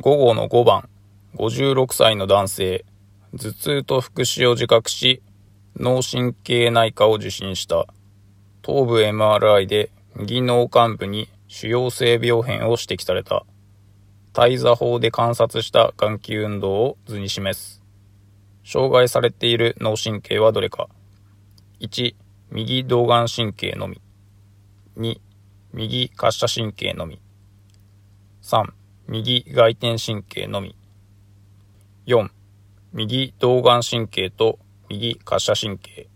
午後の5番、56歳の男性、頭痛と腹死を自覚し、脳神経内科を受診した。頭部 MRI で右脳幹部に腫瘍性病変を指摘された。体座法で観察した眼球運動を図に示す。障害されている脳神経はどれか。1、右動眼神経のみ。2、右滑車神経のみ。3、右外転神経のみ。4、右動眼神経と右滑車神経。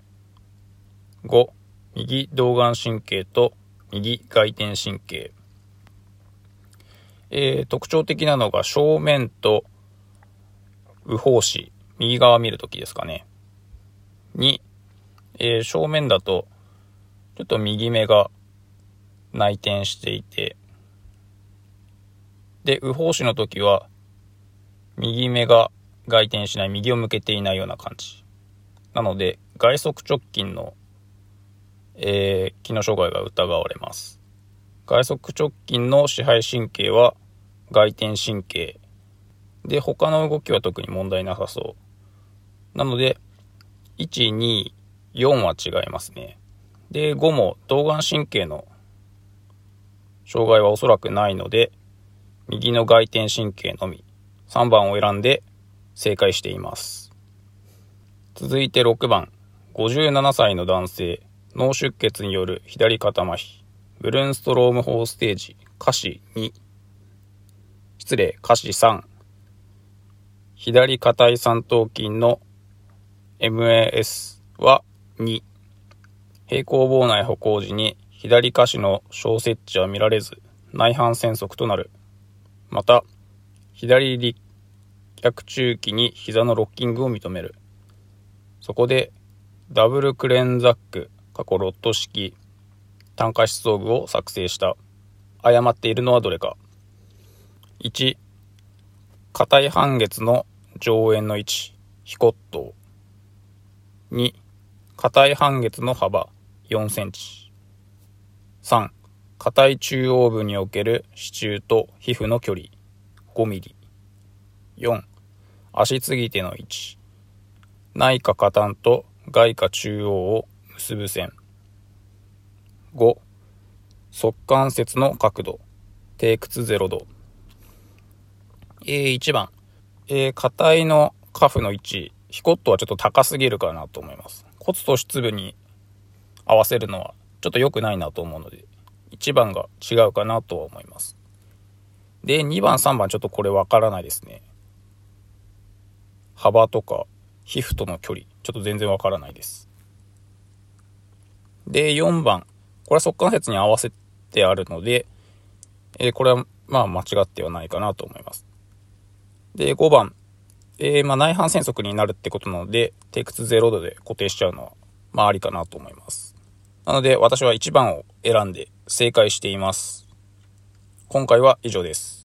5、右動眼神経と右外転神経。えー、特徴的なのが正面と右方視、右側見るときですかね。2、えー、正面だと、ちょっと右目が内転していて、で、右方視の時は、右目が外転しない、右を向けていないような感じ。なので、外側直近の、えー、機能障害が疑われます。外側直近の支配神経は外転神経。で、他の動きは特に問題なさそう。なので、1、2、4は違いますね。で、5も動眼神経の障害はおそらくないので、右の外転神経のみ、3番を選んで正解しています。続いて6番、57歳の男性、脳出血による左肩麻痺、ブルンストローム法ステージ、下肢2、失礼、下肢3、左下体三頭筋の MAS は2、平行棒内歩行時に左下肢の小接地は見られず、内反旋足となる。また、左立脚中期に膝のロッキングを認める。そこで、ダブルクレンザック、過去ロット式、単価思想具を作成した。誤っているのはどれか。1、硬い半月の上縁の位置、非骨頭。2、硬い半月の幅4センチ。3、硬い中央部における支柱と皮膚の距離5ミリ。4、足継ぎ手の位置。内下下端と外下中央を結ぶ線。5、側関節の角度。低屈0度。えー、1番。えー、硬いのカフの位置。ヒコットはちょっと高すぎるかなと思います。骨と質部に合わせるのはちょっと良くないなと思うので、1番が違うかなとは思います。で、2番、3番ちょっとこれわからないですね。幅とか皮膚との距離、ちょっと全然わからないです。で、4番、これは速関節に合わせてあるので、えー、これはまあ間違ってはないかなと思います。で、5番、えー、まあ内反旋足になるってことなので、低屈0度で固定しちゃうのは、まあありかなと思います。なので私は1番を選んで正解しています。今回は以上です。